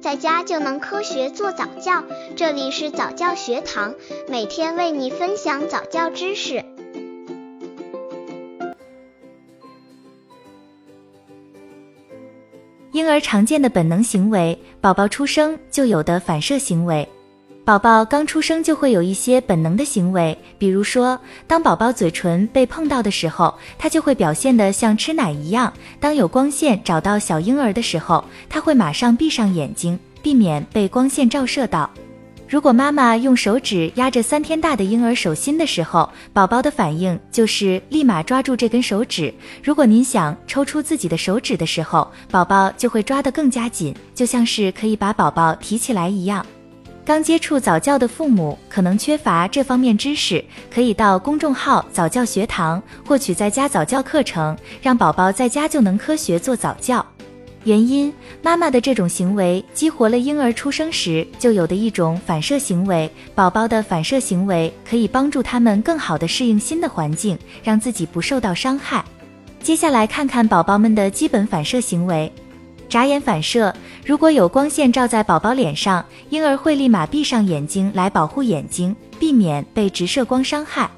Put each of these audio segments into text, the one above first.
在家就能科学做早教。这里是早教学堂，每天为你分享早教知识。婴儿常见的本能行为，宝宝出生就有的反射行为。宝宝刚出生就会有一些本能的行为，比如说，当宝宝嘴唇被碰到的时候，他就会表现得像吃奶一样；当有光线找到小婴儿的时候，他会马上闭上眼睛，避免被光线照射到。如果妈妈用手指压着三天大的婴儿手心的时候，宝宝的反应就是立马抓住这根手指。如果您想抽出自己的手指的时候，宝宝就会抓得更加紧，就像是可以把宝宝提起来一样。刚接触早教的父母可能缺乏这方面知识，可以到公众号早教学堂获取在家早教课程，让宝宝在家就能科学做早教。原因，妈妈的这种行为激活了婴儿出生时就有的一种反射行为，宝宝的反射行为可以帮助他们更好的适应新的环境，让自己不受到伤害。接下来看看宝宝们的基本反射行为。眨眼反射，如果有光线照在宝宝脸上，婴儿会立马闭上眼睛来保护眼睛，避免被直射光伤害。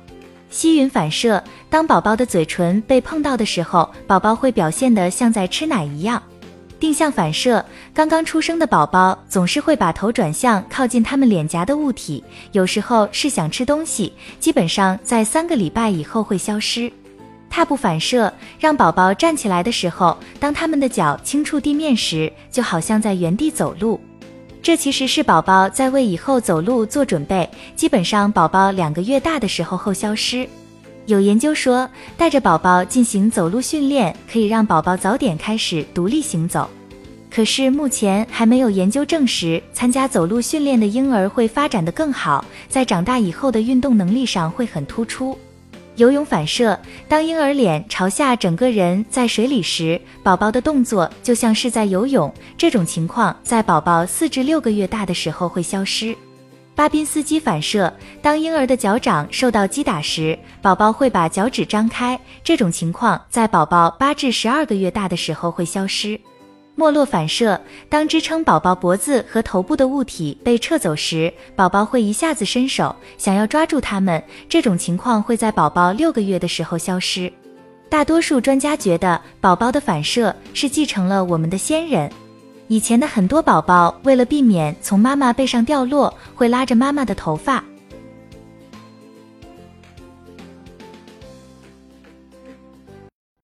吸吮反射，当宝宝的嘴唇被碰到的时候，宝宝会表现得像在吃奶一样。定向反射，刚刚出生的宝宝总是会把头转向靠近他们脸颊的物体，有时候是想吃东西，基本上在三个礼拜以后会消失。踏步反射，让宝宝站起来的时候，当他们的脚轻触地面时，就好像在原地走路。这其实是宝宝在为以后走路做准备，基本上宝宝两个月大的时候后消失。有研究说，带着宝宝进行走路训练，可以让宝宝早点开始独立行走。可是目前还没有研究证实，参加走路训练的婴儿会发展的更好，在长大以后的运动能力上会很突出。游泳反射，当婴儿脸朝下，整个人在水里时，宝宝的动作就像是在游泳。这种情况在宝宝四至六个月大的时候会消失。巴宾斯基反射，当婴儿的脚掌受到击打时，宝宝会把脚趾张开。这种情况在宝宝八至十二个月大的时候会消失。没落反射，当支撑宝宝脖子和头部的物体被撤走时，宝宝会一下子伸手想要抓住它们。这种情况会在宝宝六个月的时候消失。大多数专家觉得，宝宝的反射是继承了我们的先人。以前的很多宝宝为了避免从妈妈背上掉落，会拉着妈妈的头发。